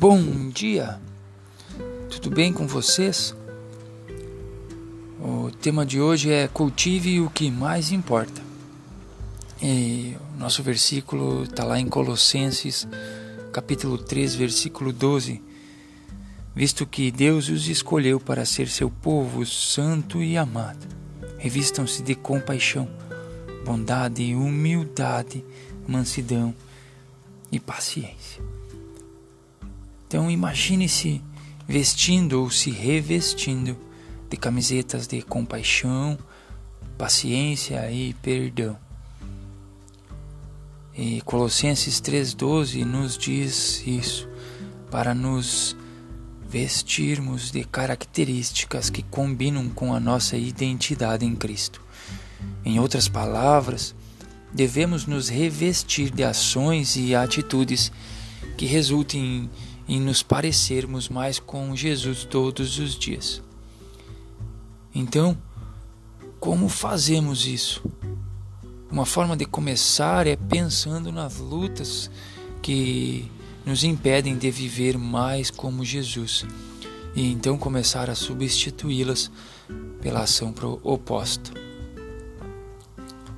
Bom dia, tudo bem com vocês? O tema de hoje é cultive o que mais importa. E o nosso versículo está lá em Colossenses, capítulo 3, versículo 12. Visto que Deus os escolheu para ser seu povo santo e amado, revistam-se de compaixão, bondade, humildade, mansidão e paciência. Então imagine-se vestindo ou se revestindo de camisetas de compaixão, paciência e perdão. E Colossenses 3,12 nos diz isso, para nos vestirmos de características que combinam com a nossa identidade em Cristo. Em outras palavras, devemos nos revestir de ações e atitudes que resultem em nos parecermos mais com Jesus todos os dias. Então, como fazemos isso? Uma forma de começar é pensando nas lutas que nos impedem de viver mais como Jesus e então começar a substituí-las pela ação oposta.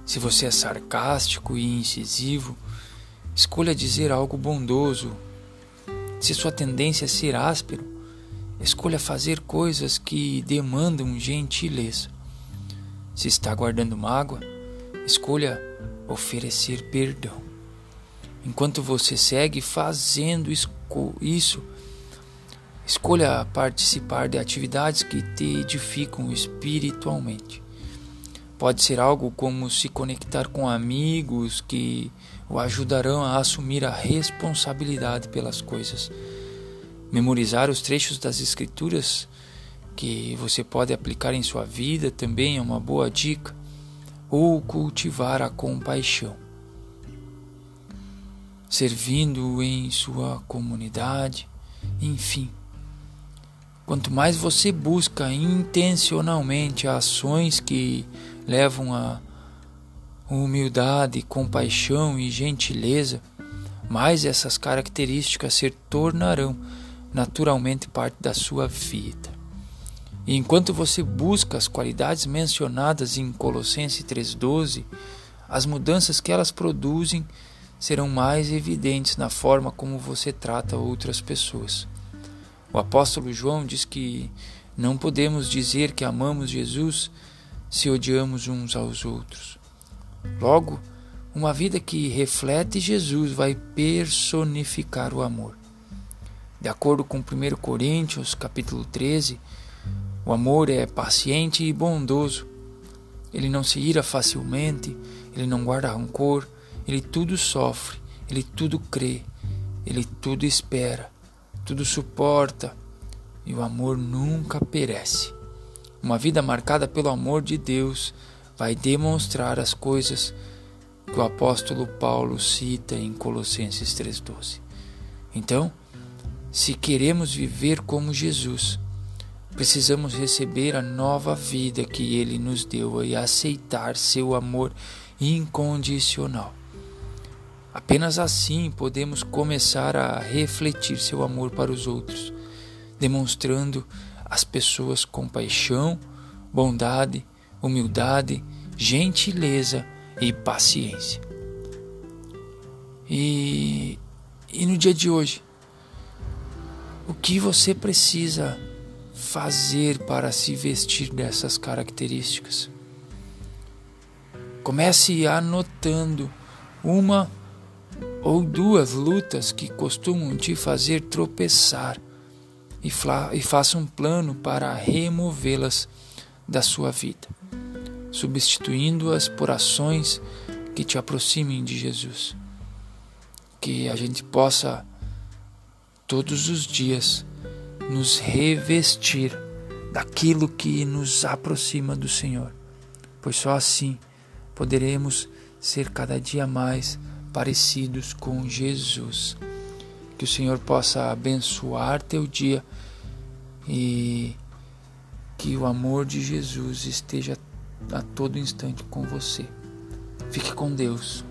Se você é sarcástico e incisivo, escolha dizer algo bondoso se sua tendência é ser áspero, escolha fazer coisas que demandam gentileza. Se está guardando mágoa, escolha oferecer perdão. Enquanto você segue fazendo isso, escolha participar de atividades que te edificam espiritualmente. Pode ser algo como se conectar com amigos que o ajudarão a assumir a responsabilidade pelas coisas. Memorizar os trechos das Escrituras que você pode aplicar em sua vida também é uma boa dica. Ou cultivar a compaixão. Servindo em sua comunidade, enfim. Quanto mais você busca intencionalmente ações que levam a humildade, compaixão e gentileza, mais essas características se tornarão naturalmente parte da sua vida. E enquanto você busca as qualidades mencionadas em Colossenses 3,12, as mudanças que elas produzem serão mais evidentes na forma como você trata outras pessoas. O apóstolo João diz que não podemos dizer que amamos Jesus se odiamos uns aos outros. Logo, uma vida que reflete Jesus vai personificar o amor. De acordo com 1 Coríntios, capítulo 13, o amor é paciente e bondoso. Ele não se ira facilmente, ele não guarda rancor, ele tudo sofre, ele tudo crê, ele tudo espera, tudo suporta, e o amor nunca perece. Uma vida marcada pelo amor de Deus vai demonstrar as coisas que o apóstolo Paulo cita em Colossenses 3,12. Então, se queremos viver como Jesus, precisamos receber a nova vida que ele nos deu e aceitar seu amor incondicional. Apenas assim podemos começar a refletir seu amor para os outros, demonstrando as pessoas compaixão, bondade, humildade, gentileza e paciência. E, e no dia de hoje, o que você precisa fazer para se vestir dessas características? Comece anotando uma ou duas lutas que costumam te fazer tropeçar e, e faça um plano para removê-las da sua vida, substituindo-as por ações que te aproximem de Jesus. Que a gente possa todos os dias nos revestir daquilo que nos aproxima do Senhor, pois só assim poderemos ser cada dia mais parecidos com Jesus. Que o Senhor possa abençoar teu dia e que o amor de Jesus esteja a todo instante com você. Fique com Deus.